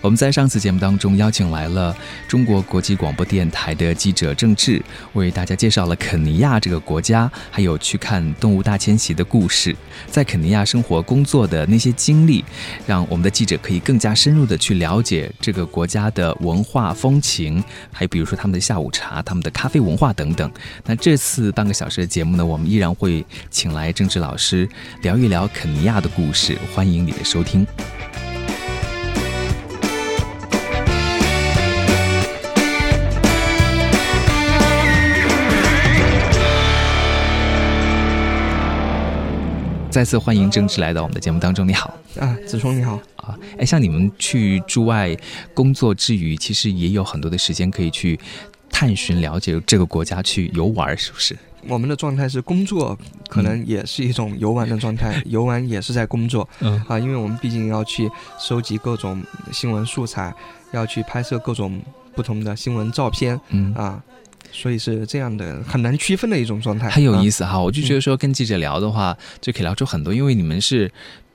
我们在上次节目当中邀请来了中国国际广播电台的记者郑智，为大家介绍了肯尼亚这个国家，还有去看动物大迁徙的故事，在肯尼亚生活工作的那些经历，让我们的记者可以更加深入的去了解这个国家的文化风情，还有比如说他们的下午茶、他们的咖啡文化等等。那这次半个小时的节目呢，我们依然会请来郑智老师聊一聊肯尼亚的故事，欢迎你的收听。再次欢迎郑智来到我们的节目当中，你好啊，子聪你好啊，哎，像你们去驻外工作之余，其实也有很多的时间可以去探寻了解这个国家去游玩，是不是？我们的状态是工作，可能也是一种游玩的状态，游玩也是在工作，嗯啊，因为我们毕竟要去收集各种新闻素材，要去拍摄各种不同的新闻照片，嗯啊。所以是这样的，很难区分的一种状态，很有意思哈。我就觉得说跟记者聊的话，就可以聊出很多，因为你们是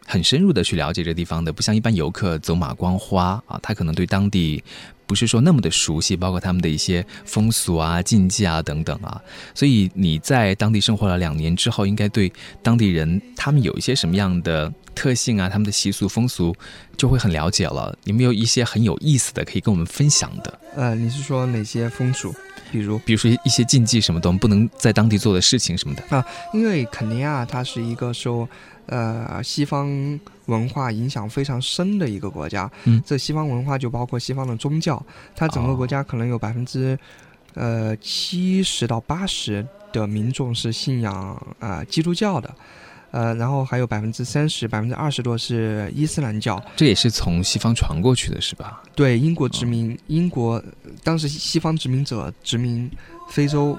很深入的去了解这地方的，不像一般游客走马观花啊，他可能对当地不是说那么的熟悉，包括他们的一些风俗啊、禁忌啊等等啊。所以你在当地生活了两年之后，应该对当地人他们有一些什么样的特性啊，他们的习俗风俗就会很了解了。有没有一些很有意思的可以跟我们分享的？呃，你是说哪些风俗？比如，比如说一些禁忌什么的，我们不能在当地做的事情什么的啊。因为肯尼亚它是一个受呃西方文化影响非常深的一个国家。嗯，这西方文化就包括西方的宗教，它整个国家可能有百分之呃七十到八十的民众是信仰啊基督教的。呃，然后还有百分之三十、百分之二十多是伊斯兰教，这也是从西方传过去的是吧？对，英国殖民，英国当时西方殖民者殖民非洲，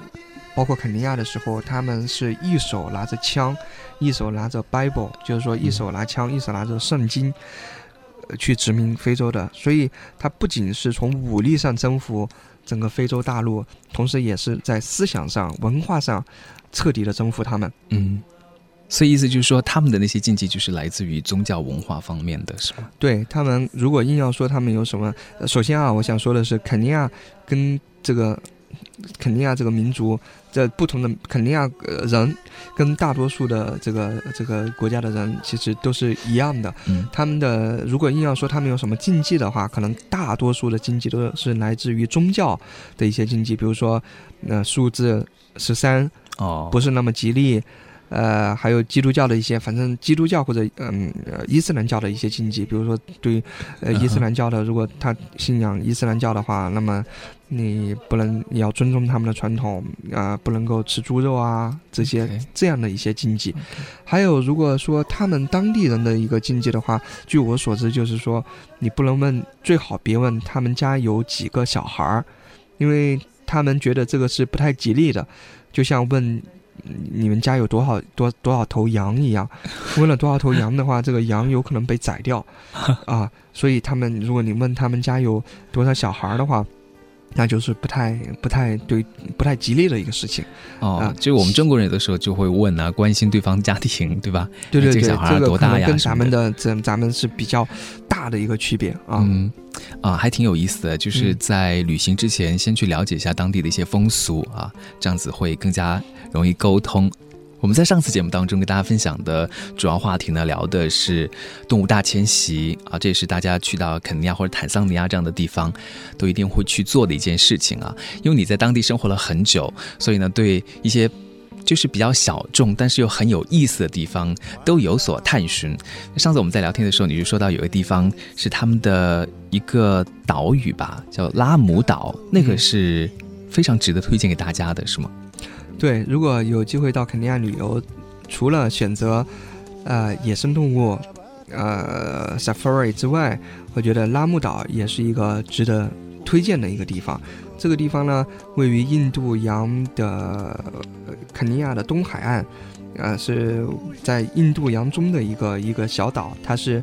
包括肯尼亚的时候，他们是一手拿着枪，一手拿着 Bible，就是说一手拿枪，一手拿着圣经，去殖民非洲的。所以，他不仅是从武力上征服整个非洲大陆，同时也是在思想上、文化上彻底的征服他们。嗯。所以意思就是说，他们的那些禁忌就是来自于宗教文化方面的，是吗？对他们，如果硬要说他们有什么，首先啊，我想说的是，肯尼亚跟这个肯尼亚这个民族在不同的肯尼亚人跟大多数的这个这个国家的人其实都是一样的。嗯，他们的如果硬要说他们有什么禁忌的话，可能大多数的禁忌都是来自于宗教的一些禁忌，比如说，呃，数字十三哦，不是那么吉利。呃，还有基督教的一些，反正基督教或者嗯，伊斯兰教的一些禁忌，比如说对，呃，伊斯兰教的，如果他信仰伊斯兰教的话，那么你不能，你要尊重他们的传统啊，不能够吃猪肉啊，这些这样的一些禁忌。还有，如果说他们当地人的一个禁忌的话，据我所知，就是说你不能问，最好别问他们家有几个小孩儿，因为他们觉得这个是不太吉利的，就像问。你们家有多少多多少头羊一样？问了多少头羊的话，这个羊有可能被宰掉啊！所以他们，如果你问他们家有多少小孩的话，那就是不太不太对不太吉利的一个事情哦。就我们中国人有的时候就会问啊，关心对方家庭，对吧？对对对，这个可能跟咱们的咱咱们是比较大的一个区别啊。嗯啊，还挺有意思的，就是在旅行之前先去了解一下当地的一些风俗啊，这样子会更加。容易沟通。我们在上次节目当中跟大家分享的主要话题呢，聊的是动物大迁徙啊，这也是大家去到肯尼亚或者坦桑尼亚这样的地方都一定会去做的一件事情啊。因为你在当地生活了很久，所以呢，对一些就是比较小众但是又很有意思的地方都有所探寻。上次我们在聊天的时候，你就说到有个地方是他们的一个岛屿吧，叫拉姆岛，那个是非常值得推荐给大家的，是吗？对，如果有机会到肯尼亚旅游，除了选择，呃，野生动物，呃，safari 之外，我觉得拉木岛也是一个值得推荐的一个地方。这个地方呢，位于印度洋的肯尼亚的东海岸，呃，是在印度洋中的一个一个小岛，它是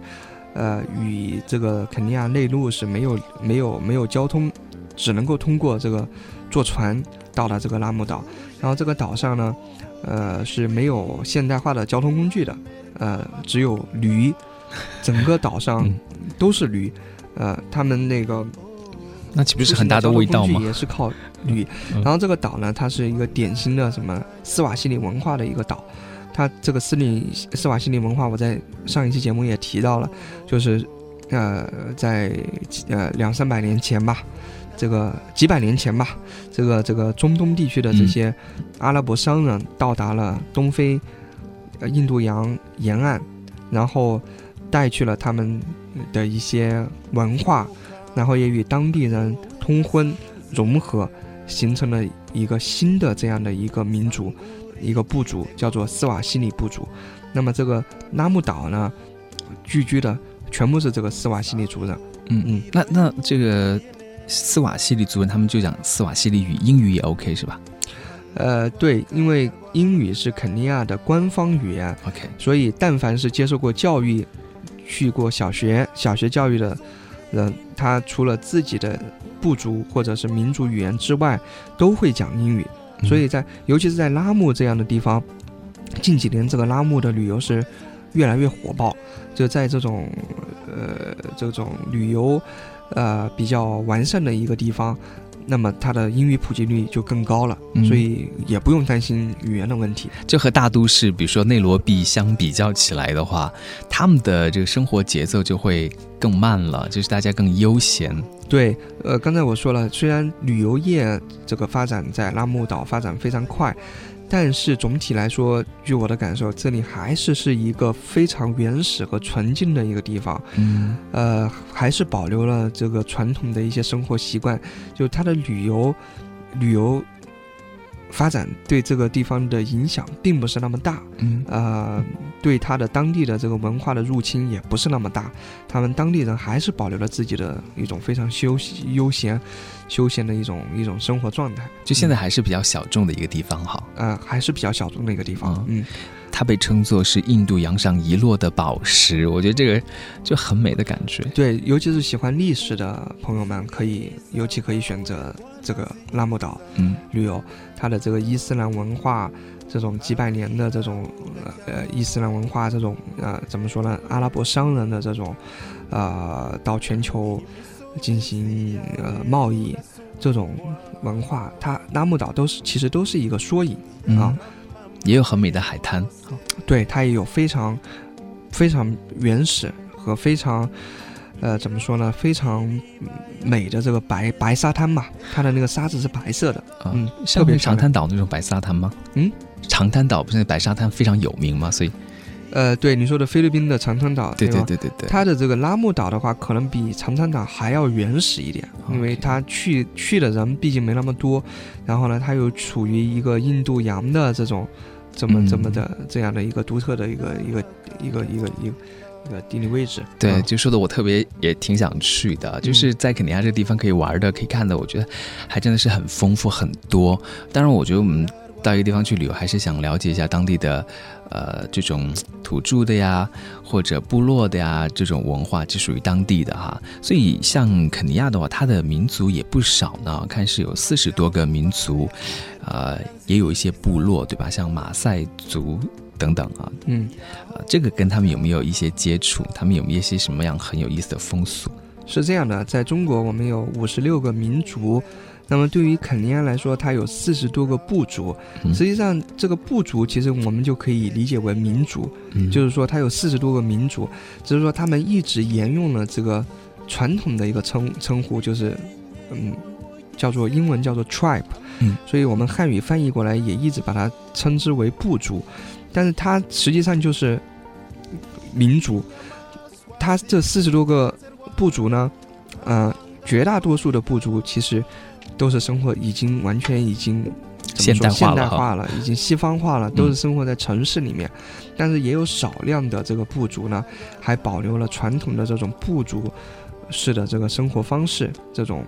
呃与这个肯尼亚内陆是没有没有没有交通，只能够通过这个坐船到达这个拉姆岛。然后这个岛上呢，呃是没有现代化的交通工具的，呃只有驴，整个岛上都是驴，呃他们那个。那岂不是很大的味道吗？也是靠驴。然后这个岛呢，它是一个典型的什么斯瓦西里文化的一个岛。它这个斯里斯瓦西里文化，我在上一期节目也提到了，就是呃，在呃两三百年前吧，这个几百年前吧，这个这个中东地区的这些阿拉伯商人到达了东非呃印度洋沿岸，然后带去了他们的一些文化。然后也与当地人通婚融合，形成了一个新的这样的一个民族，一个部族，叫做斯瓦西里部族。那么这个拉木岛呢，聚居的全部是这个斯瓦西里族人。嗯嗯，那那这个斯瓦西里族人，他们就讲斯瓦西里语，英语也 OK 是吧？呃，对，因为英语是肯尼亚的官方语言。OK，所以但凡是接受过教育、去过小学、小学教育的。人他除了自己的部族或者是民族语言之外，都会讲英语，所以在尤其是在拉木这样的地方，近几年这个拉木的旅游是越来越火爆，就在这种呃这种旅游呃比较完善的一个地方。那么它的英语普及率就更高了，所以也不用担心语言的问题。就和大都市，比如说内罗毕相比较起来的话，他们的这个生活节奏就会更慢了，就是大家更悠闲。对，呃，刚才我说了，虽然旅游业这个发展在拉木岛发展非常快。但是总体来说，据我的感受，这里还是是一个非常原始和纯净的一个地方。嗯，呃，还是保留了这个传统的一些生活习惯，就它的旅游，旅游。发展对这个地方的影响并不是那么大，嗯，呃，对他的当地的这个文化的入侵也不是那么大，他们当地人还是保留了自己的一种非常休息、悠闲、休闲的一种一种生活状态，就现在还是比较小众的一个地方哈，呃，还是比较小众的一个地方，嗯。它被称作是印度洋上遗落的宝石，我觉得这个就很美的感觉。对，尤其是喜欢历史的朋友们，可以尤其可以选择这个拉木岛，嗯，旅游。它的这个伊斯兰文化，这种几百年的这种呃伊斯兰文化，这种呃怎么说呢？阿拉伯商人的这种呃到全球进行呃贸易这种文化，它拉木岛都是其实都是一个缩影啊。也有很美的海滩，对，它也有非常非常原始和非常呃怎么说呢，非常美的这个白白沙滩嘛，它的那个沙子是白色的，嗯，特别长滩岛那种白沙滩吗？嗯，长滩岛不是白沙滩非常有名吗？所以，呃，对你说的菲律宾的长滩岛，对对对对对，它的这个拉木岛的话，可能比长滩岛还要原始一点，因为它去去的人毕竟没那么多，然后呢，它又处于一个印度洋的这种。这么这么的这样的一个独特的一个一个一个一个一个一个地理位置，对，就说的我特别也挺想去的，就是在肯尼亚这个地方可以玩的可以看的，我觉得还真的是很丰富很多。当然，我觉得我们。到一个地方去旅游，还是想了解一下当地的，呃，这种土著的呀，或者部落的呀，这种文化就属于当地的哈。所以像肯尼亚的话，它的民族也不少呢，看是有四十多个民族，呃，也有一些部落，对吧？像马赛族等等啊。嗯，呃，这个跟他们有没有一些接触？他们有没有一些什么样很有意思的风俗？是这样的，在中国我们有五十六个民族。那么对于肯尼亚来说，它有四十多个部族。实际上，这个部族其实我们就可以理解为民族，就是说它有四十多个民族，只是说他们一直沿用了这个传统的一个称称呼，就是嗯，叫做英文叫做 tribe。嗯，所以我们汉语翻译过来也一直把它称之为部族，但是它实际上就是民族。它这四十多个部族呢，呃，绝大多数的部族其实。都是生活已经完全已经现代现代化了，已经西方化了，都是生活在城市里面。但是也有少量的这个部族呢，还保留了传统的这种部族式的这个生活方式，这种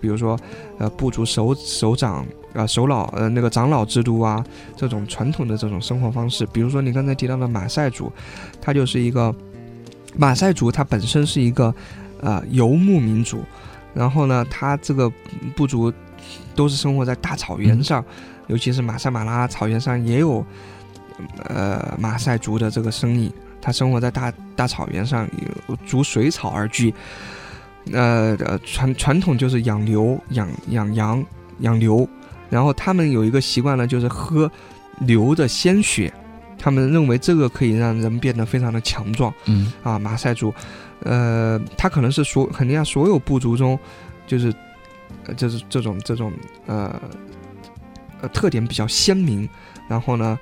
比如说呃部族首首长啊首老呃那个长老制度啊这种传统的这种生活方式。比如说你刚才提到的马赛族，它就是一个马赛族，它本身是一个呃游牧民族，然后呢，它这个部族都是生活在大草原上，尤其是马赛马拉草原上也有呃马赛族的这个身影。他生活在大大草原上，逐水草而居。呃，传传统就是养牛、养养羊、养牛。然后他们有一个习惯呢，就是喝牛的鲜血。他们认为这个可以让人变得非常的强壮。嗯啊，马赛族，呃，他可能是所肯定啊，所有部族中，就是呃就是这种这种呃呃特点比较鲜明。然后呢，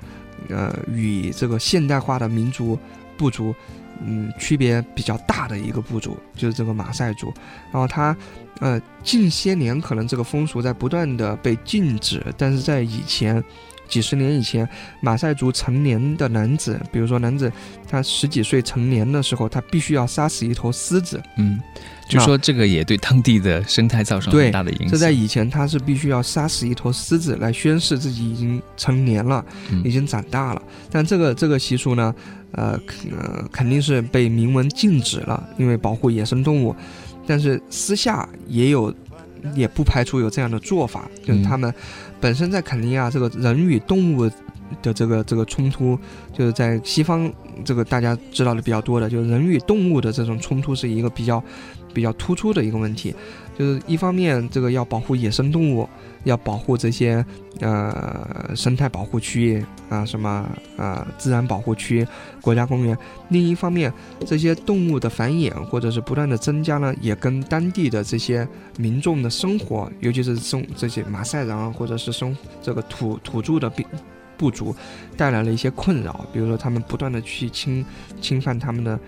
呃，与这个现代化的民族。部族，嗯，区别比较大的一个部族就是这个马赛族，然后它，呃，近些年可能这个风俗在不断的被禁止，但是在以前，几十年以前，马赛族成年的男子，比如说男子他十几岁成年的时候，他必须要杀死一头狮子，嗯。就说这个也对当地的生态造成很大的影响。这在以前他是必须要杀死一头狮子来宣示自己已经成年了，已经长大了。但这个这个习俗呢，呃呃肯定是被明文禁止了，因为保护野生动物。但是私下也有，也不排除有这样的做法，就是他们本身在肯尼亚这个人与动物的这个这个冲突，就是在西方这个大家知道的比较多的，就是人与动物的这种冲突是一个比较。比较突出的一个问题，就是一方面这个要保护野生动物，要保护这些呃生态保护区啊，什么呃自然保护区、国家公园；另一方面，这些动物的繁衍或者是不断的增加呢，也跟当地的这些民众的生活，尤其是生这些马赛人啊或者是生这个土土著的部部族，带来了一些困扰。比如说，他们不断的去侵侵犯他们的。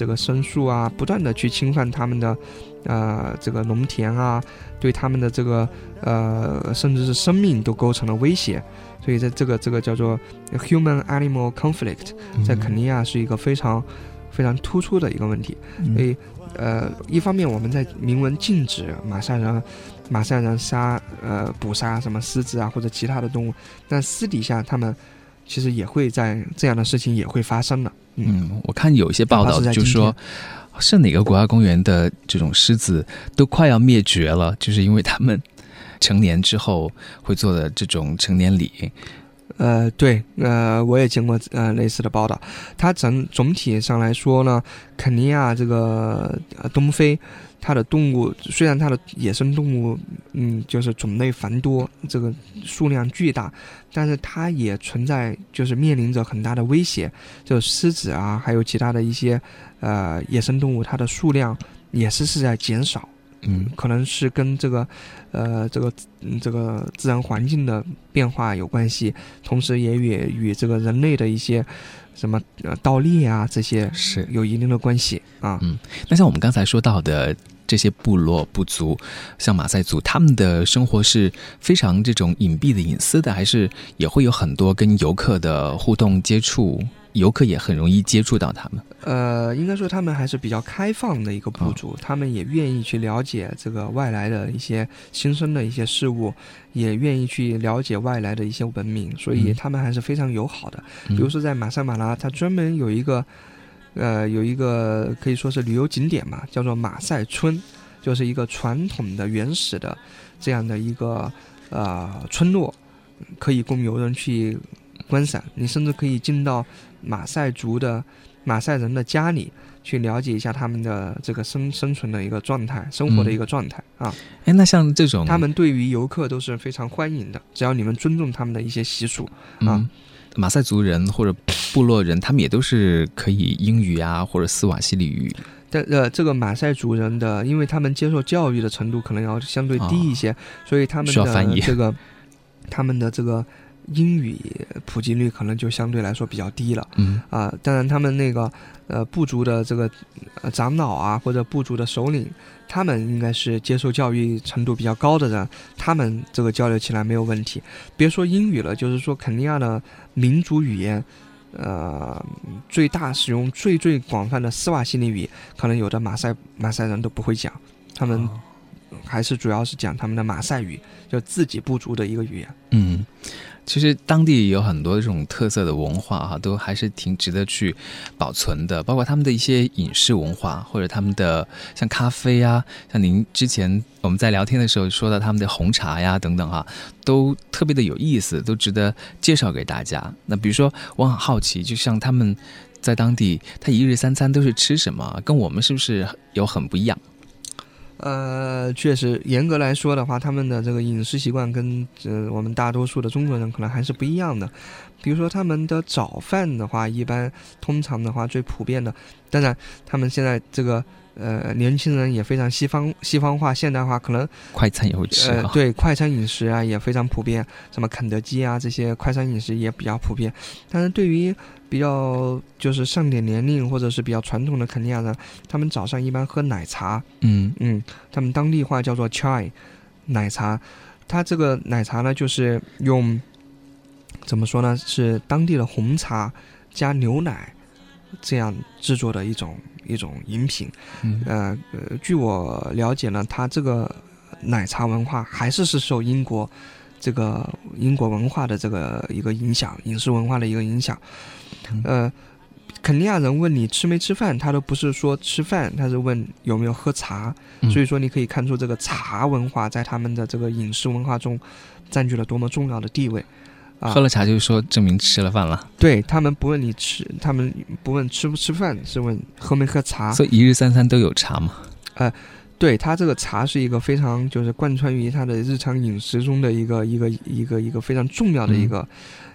这个牲畜啊，不断的去侵犯他们的，呃，这个农田啊，对他们的这个呃，甚至是生命都构成了威胁，所以在这个这个叫做 human animal conflict，在肯尼亚是一个非常非常突出的一个问题。所以，呃，一方面我们在明文禁止马赛人马赛人杀呃捕杀什么狮子啊或者其他的动物，但私底下他们其实也会在这样的事情也会发生的。嗯，我看有一些报道就说，是哪个国家公园的这种狮子都快要灭绝了，就是因为他们成年之后会做的这种成年礼。呃，对，呃，我也见过呃类似的报道。它整总体上来说呢，肯尼亚这个东非。它的动物虽然它的野生动物，嗯，就是种类繁多，这个数量巨大，但是它也存在，就是面临着很大的威胁，就狮子啊，还有其他的一些，呃，野生动物，它的数量也是是在减少，嗯，可能是跟这个，呃，这个这个自然环境的变化有关系，同时也与与这个人类的一些什么呃盗猎啊这些是有一定的关系啊，嗯，那像我们刚才说到的。这些部落部族，像马赛族，他们的生活是非常这种隐蔽的、隐私的，还是也会有很多跟游客的互动接触？游客也很容易接触到他们。呃，应该说他们还是比较开放的一个部族，他们也愿意去了解这个外来的一些新生的一些事物，也愿意去了解外来的一些文明，所以他们还是非常友好的。比如说在马赛马拉，它专门有一个。呃，有一个可以说是旅游景点嘛，叫做马赛村，就是一个传统的原始的这样的一个呃村落，可以供游人去观赏。你甚至可以进到马赛族的马赛人的家里去了解一下他们的这个生生存的一个状态，生活的一个状态啊。哎，那像这种，他们对于游客都是非常欢迎的，只要你们尊重他们的一些习俗啊。马赛族人或者部落人，他们也都是可以英语啊，或者斯瓦西里语。但呃，这个马赛族人的，因为他们接受教育的程度可能要相对低一些，所以他们的这个他们的这个英语普及率可能就相对来说比较低了。嗯啊，当然他们那个呃部族的这个长老啊，或者部族的首领。他们应该是接受教育程度比较高的人，他们这个交流起来没有问题。别说英语了，就是说肯尼亚的民族语言，呃，最大使用最最广泛的斯瓦西里语，可能有的马赛马赛人都不会讲，他们还是主要是讲他们的马赛语，就自给不足的一个语言。嗯，其实当地有很多这种特色的文化哈，都还是挺值得去保存的，包括他们的一些饮食文化，或者他们的像咖啡啊，像您之前我们在聊天的时候说到他们的红茶呀等等哈，都特别的有意思，都值得介绍给大家。那比如说，我很好奇，就像他们在当地，他一日三餐都是吃什么？跟我们是不是有很不一样？呃，确实，严格来说的话，他们的这个饮食习惯跟呃我们大多数的中国人可能还是不一样的。比如说他们的早饭的话，一般通常的话最普遍的，当然他们现在这个呃年轻人也非常西方西方化现代化，可能快餐也会吃呃对快餐饮食啊也非常普遍，什么肯德基啊这些快餐饮食也比较普遍。但是对于比较就是上点年龄或者是比较传统的肯尼亚人，他们早上一般喝奶茶，嗯嗯，他们当地话叫做 chai，奶茶。它这个奶茶呢，就是用怎么说呢？是当地的红茶加牛奶这样制作的一种一种饮品。嗯呃呃，据我了解呢，它这个奶茶文化还是是受英国这个英国文化的这个一个影响，饮食文化的一个影响。嗯呃，肯尼亚人问你吃没吃饭，他都不是说吃饭，他是问有没有喝茶。嗯所以说，你可以看出这个茶文化在他们的这个饮食文化中占据了多么重要的地位。啊喝，了茶就是说证明吃了饭了，对他们不问你吃，他们不问吃不吃饭，是问喝没喝茶。所以一日三餐都有茶嘛。对他这个茶是一个非常就是贯穿于他的日常饮食中的一个一个一个一个非常重要的一个、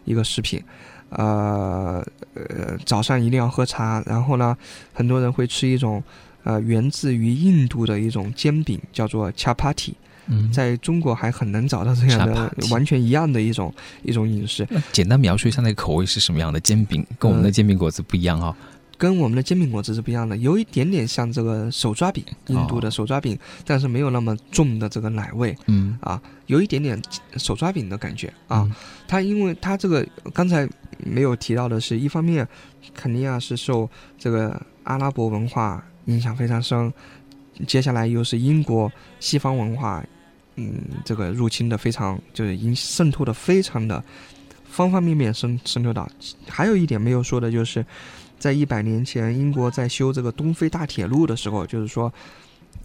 一个食品。呃呃，早上一定要喝茶，然后呢，很多人会吃一种呃源自于印度的一种煎饼，叫做 chapati，嗯，在中国还很难找到这样的完全一样的一种一种饮食。简单描述一下那个口味是什么样的煎饼，跟我们的煎饼果子不一样哈、跟我们的煎饼果子是不一样的，有一点点像这个手抓饼，印度的手抓饼，但是没有那么重的这个奶味。嗯。啊，有一点点手抓饼的感觉啊。嗯。它因为它这个刚才没有提到的是，一方面肯尼亚是受这个阿拉伯文化影响非常深，接下来又是英国西方文化，嗯，这个入侵的非常就是已经渗透的非常的方方面面渗渗透到。还有一点没有说的就是，在一百年前，英国在修这个东非大铁路的时候，就是说。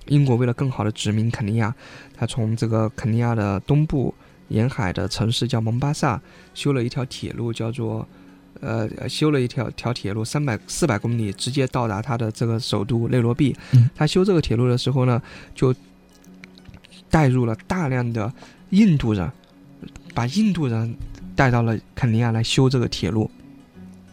英国为了更好的殖民肯尼亚，他从这个肯尼亚的东部沿海的城市叫蒙巴萨，修了一条铁路，叫做，呃，修了一条条铁路，三百四百公里，直接到达他的这个首都内罗毕。嗯他修这个铁路的时候呢，就带入了大量的印度人，把印度人带到了肯尼亚来修这个铁路。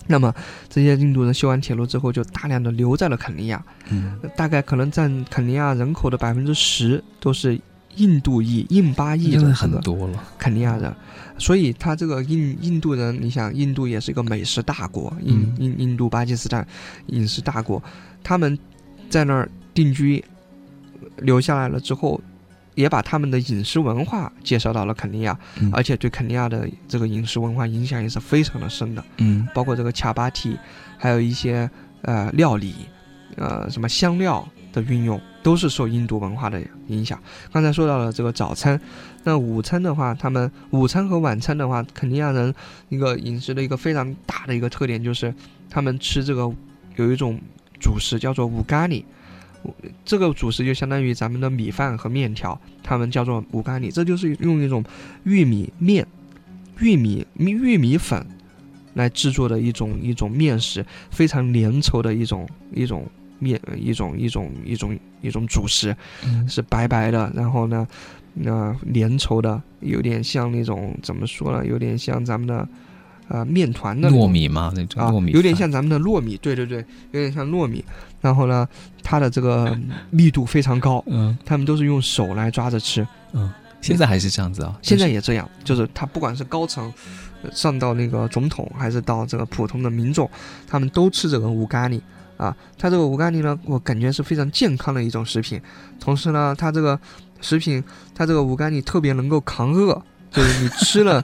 那么这些印度人修完铁路之后，就大量的留在了肯尼亚，嗯大概可能占肯尼亚人口的百分之十都是印度裔、印巴裔真的很多了。肯尼亚人，所以他这个印印度人，你想，印度也是一个美食大国，印嗯印印度、巴基斯坦饮食大国，他们在那儿定居留下来了之后，也把他们的饮食文化介绍到了肯尼亚，嗯而且对肯尼亚的这个饮食文化影响也是非常的深的。嗯包括这个恰巴提，还有一些呃料理，呃什么香料的运用，都是受印度文化的影响。刚才说到了这个早餐，那午餐的话，他们午餐和晚餐的话，肯尼亚人一个饮食的一个非常大的一个特点就是，他们吃这个有一种主食叫做五咖喱。这个主食就相当于咱们的米饭和面条，他们叫做五咖喱，这就是用一种玉米面、玉米玉米粉来制作的一种一种面食，非常粘稠的一种一种面一种一种一种一种主食，嗯是白白的，然后呢，那、粘稠的，有点像那种怎么说呢？有点像咱们的呃面团的糯米嘛，那种啊糯米，有点像咱们的糯米，对对对，有点像糯米。然后呢，它的这个密度非常高，嗯他们都是用手来抓着吃。嗯，现在还是这样子啊。现在也这样，就是他不管是高层，呃上到那个总统，还是到这个普通的民众，他们都吃这个五咖喱啊。它这个五咖喱呢，我感觉是非常健康的一种食品，同时呢，它这个食品，它这个五咖喱特别能够扛饿。就是你吃了，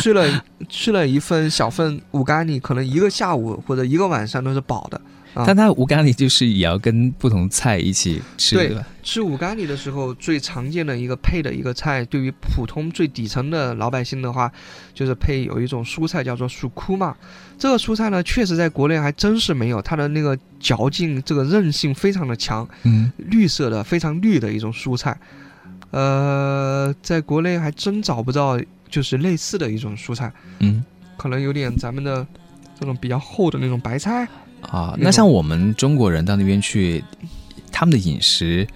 吃了 吃了一份小份五咖喱，可能一个下午或者一个晚上都是饱的啊但它五咖喱就是也要跟不同菜一起吃，对？吃五咖喱的时候，最常见的一个配的一个菜，对于普通最底层的老百姓的话，就是配有一种蔬菜叫做薯枯嘛。这个蔬菜呢，确实在国内还真是没有，它的那个嚼劲、这个韧性非常的强，嗯，绿色的非常绿的一种蔬菜。呃，在国内还真找不到就是类似的一种蔬菜，嗯可能有点咱们的这种比较厚的那种白菜。啊，那像我们中国人到那边去，他们的饮食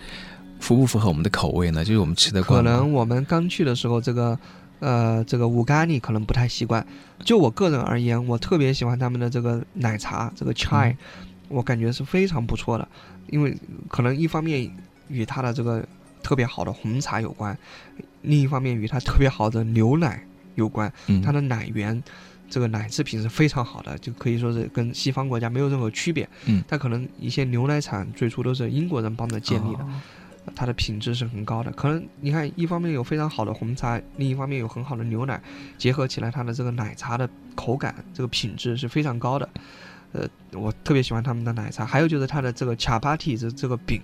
符不符合我们的口味呢？就是我们吃的可能我们刚去的时候，这个呃这个五咖喱可能不太习惯。就我个人而言，我特别喜欢他们的这个奶茶，这个 chai，、嗯我感觉是非常不错的。因为可能一方面与它的这个特别好的红茶有关，另一方面与它特别好的牛奶有关。嗯，它的奶源，这个奶制品是非常好的，就可以说是跟西方国家没有任何区别。嗯它可能一些牛奶厂最初都是英国人帮着建立的。哦它的品质是很高的。可能你看，一方面有非常好的红茶，另一方面有很好的牛奶，结合起来，它的这个奶茶的口感、这个品质是非常高的。呃，我特别喜欢他们的奶茶，还有就是它的这个卡巴蒂这这个饼，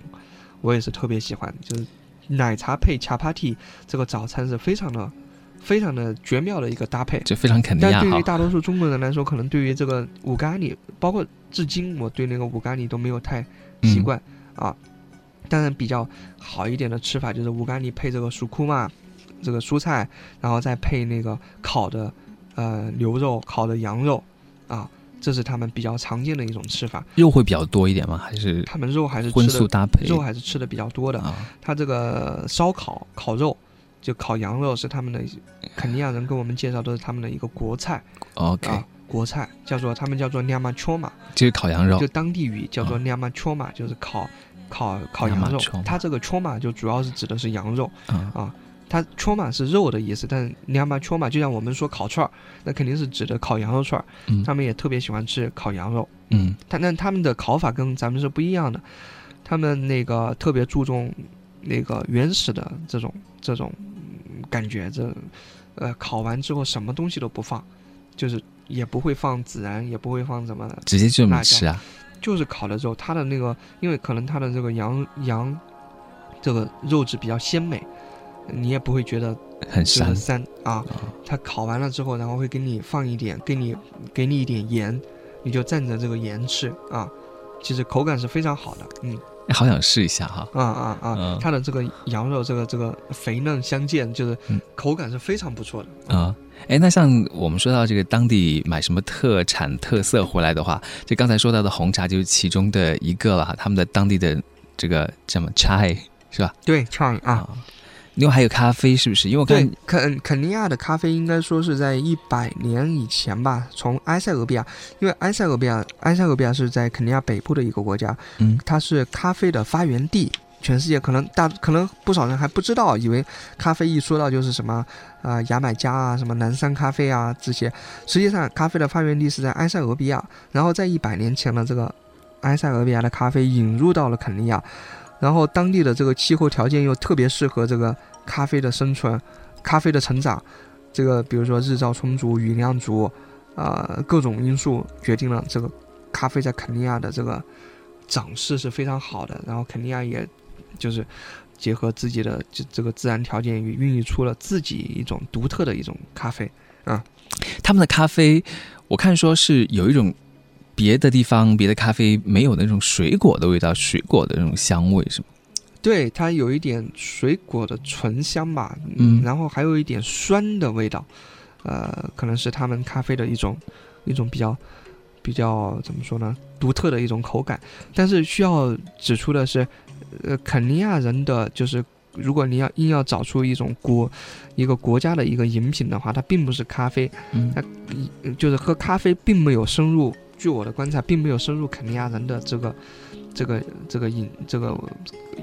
我也是特别喜欢，就是奶茶配恰帕蒂这个早餐是非常的、非常的绝妙的一个搭配。这非常肯定但对于。大多数中国人来说，可能对于这个五咖喱，包括至今我对那个五咖喱都没有太习惯、啊。当然，比较好一点的吃法就是五咖喱配这个薯库嘛，这个蔬菜，然后再配那个烤的呃牛肉、烤的羊肉啊，这是他们比较常见的一种吃法。肉会比较多一点吗？还是他们肉还是荤素搭配？肉还是吃的比较多的。啊，它这个烧烤烤肉，就烤羊肉是他们的肯尼亚人跟我们介绍都是他们的一个国菜。OK，、啊，国菜叫做他们叫做 nyama choma，就是烤羊肉就当地语叫做 nyama choma，就是烤烤烤羊肉。它这个 choma 就主要是指的是羊肉，啊它 choma 是肉的意思，但 nyama choma 就像我们说烤串儿，那肯定是指的烤羊肉串儿。嗯他们也特别喜欢吃烤羊肉，嗯但但他们的烤法跟咱们是不一样的，他们那个特别注重那个原始的这种这种嗯感觉，这呃烤完之后什么东西都不放，就是也不会放孜然，也不会放什么的，直接就这么吃啊？就是烤了之后，它的那个因为可能它的这个羊羊这个肉质比较鲜美，你也不会觉得很就是膻膻啊。啊它烤完了之后，然后会给你放一点，给你给你一点盐，你就蘸着这个盐吃啊。其实口感是非常好的，嗯哎好想试一下哈。啊啊啊，嗯它的这个羊肉这个这个肥嫩相间，就是嗯口感是非常不错的啊，哎，那像我们说到这个当地买什么特产特色回来的话，就刚才说到的红茶就是其中的一个了哈，他们的当地的这个叫什么 chai 是吧？对，chai 啊，另外还有咖啡是不是？因为我看，肯肯尼亚的咖啡应该说是在一百年以前吧，从埃塞俄比亚，因为埃塞俄比亚，埃塞俄比亚是在肯尼亚北部的一个国家，嗯它是咖啡的发源地。全世界可能大可能不少人还不知道，以为咖啡一说到就是什么啊、牙买加啊、什么南山咖啡啊这些。实际上，咖啡的发源地是在埃塞俄比亚，然后在一百年前的这个埃塞俄比亚的咖啡引入到了肯尼亚，然后当地的这个气候条件又特别适合这个咖啡的生存、咖啡的成长。这个比如说日照充足、雨量足，啊、各种因素决定了这个咖啡在肯尼亚的这个长势是非常好的。然后肯尼亚也就是结合自己的这这个自然条件，孕育出了自己一种独特的一种咖啡啊。他们的咖啡，我看说是有一种别的地方别的咖啡没有那种水果的味道，水果的那种香味是吗？对，它有一点水果的醇香吧，嗯然后还有一点酸的味道，呃，可能是他们咖啡的一种一种比较比较怎么说呢，独特的一种口感。但是需要指出的是，呃，肯尼亚人的就是，如果你要硬要找出一种国一个国家的一个饮品的话，它并不是咖啡，嗯它一就是喝咖啡并没有深入，据我的观察，并没有深入肯尼亚人的这个这个这个饮这个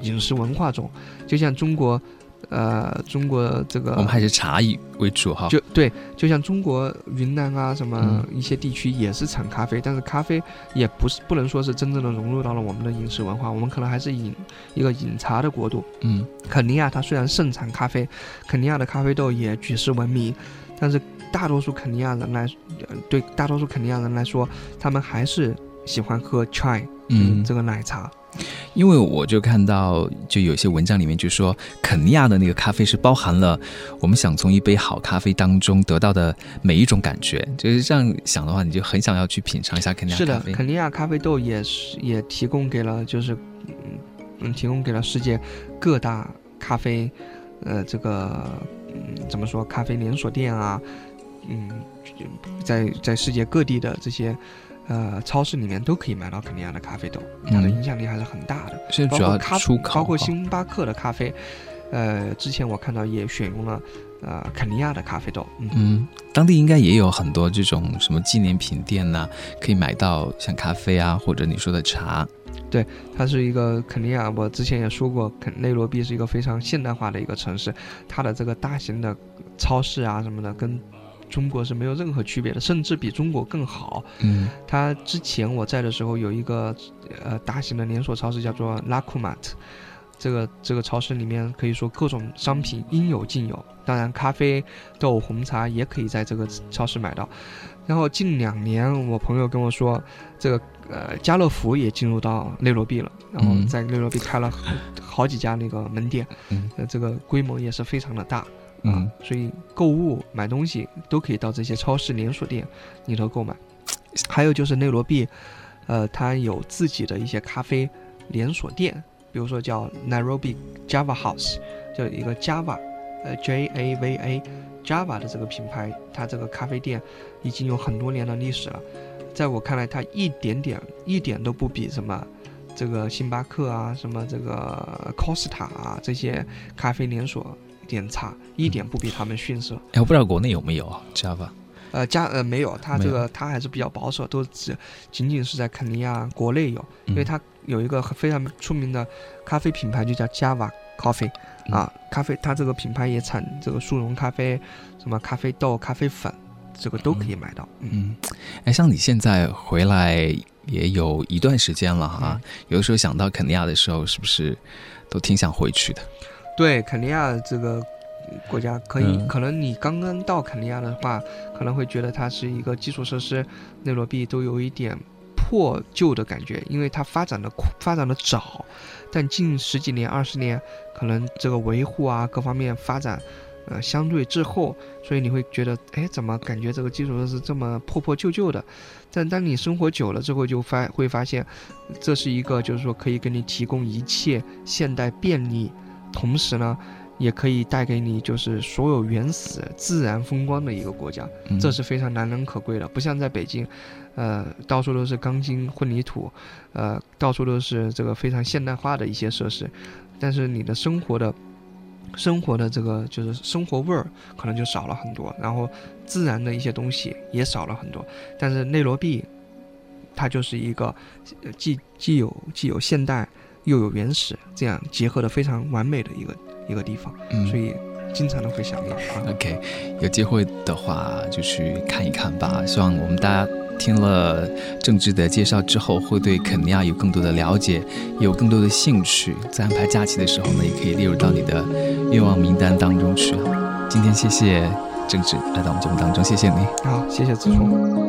饮食文化中，就像中国，呃，中国这个我们还是茶以为主哈。就对，就像中国云南啊什么嗯一些地区也是产咖啡，但是咖啡也不是不能说是真正的融入到了我们的饮食文化，我们可能还是饮一个饮茶的国度。嗯肯尼亚它虽然盛产咖啡，肯尼亚的咖啡豆也举世闻名，但是大多数肯尼亚人来，呃对大多数肯尼亚人来说，他们还是喜欢喝 chai 嗯，这个奶茶。因为我就看到，就有些文章里面就说，肯尼亚的那个咖啡是包含了我们想从一杯好咖啡当中得到的每一种感觉。就是这样想的话，你就很想要去品尝一下肯尼亚咖啡。是的，肯尼亚咖啡豆也是也提供给了，就是嗯，提供给了世界各大咖啡，呃，这个嗯，怎么说，咖啡连锁店啊，嗯，在在世界各地的这些。呃，超市里面都可以买到肯尼亚的咖啡豆，它的影响力还是很大的。现在主要出口，包括星巴克的咖啡，呃，之前我看到也选用了呃肯尼亚的咖啡豆。嗯，当地应该也有很多这种什么纪念品店呐，可以买到像咖啡啊，或者你说的茶。对，它是一个肯尼亚，我之前也说过，肯内罗毕是一个非常现代化的一个城市，它的这个大型的超市啊什么的跟。中国是没有任何区别的，甚至比中国更好。嗯，它之前我在的时候有一个呃大型的连锁超市叫做拉库玛特，这个这个超市里面可以说各种商品应有尽有，当然咖啡豆红茶也可以在这个超市买到。然后近两年我朋友跟我说，这个呃家乐福也进入到内罗毕了，然后在内罗毕开了好几家那个门店，呃这个规模也是非常的大。嗯，所以购物买东西都可以到这些超市连锁店里头购买。还有就是内罗毕，呃，它有自己的一些咖啡连锁店，比如说叫 Nairobi Java House，就一个 Java，呃，J A V A，Java 的这个品牌，它这个咖啡店已经有很多年的历史了。在我看来，它一点点一点都不比什么这个星巴克啊，什么这个 Costa 啊这些咖啡连锁。点差一点不比他们逊色。哎，我不知道国内有没有啊 Java，呃，加呃没有，它这个它还是比较保守，都只仅仅是在肯尼亚国内有，因为它有一个非常出名的咖啡品牌，就叫 Java Coffee 啊，咖啡它这个品牌也产这个速溶咖啡，什么咖啡豆、咖啡粉，这个都可以买到。嗯，哎，像你现在回来也有一段时间了哈，有的时候想到肯尼亚的时候，是不是都挺想回去的？对肯尼亚这个国家，可以可能你刚刚到肯尼亚的话，可能会觉得它是一个基础设施，内罗毕都有一点破旧的感觉，因为它发展的发展的早，但近十几年、二十年，可能这个维护啊各方面发展，呃相对滞后，所以你会觉得，哎，怎么感觉这个基础设施这么破破旧旧的？但当你生活久了之后，就发会发现，这是一个就是说可以给你提供一切现代便利。同时呢，也可以带给你就是所有原始自然风光的一个国家，这是非常难能可贵的。不像在北京，呃，到处都是钢筋混凝土，呃，到处都是这个非常现代化的一些设施，但是你的生活的，生活的这个就是生活味儿可能就少了很多，然后自然的一些东西也少了很多。但是内罗毕，它就是一个既既有既有现代。又有原始，这样结合的非常完美的一个一个地方，所以经常的会想念。OK，有机会的话就去看一看吧。希望我们大家听了郑智的介绍之后，会对肯尼亚有更多的了解，有更多的兴趣。在安排假期的时候呢，也可以列入到你的愿望名单当中去。今天谢谢郑智来到我们节目当中，谢谢你。好，谢谢子聪。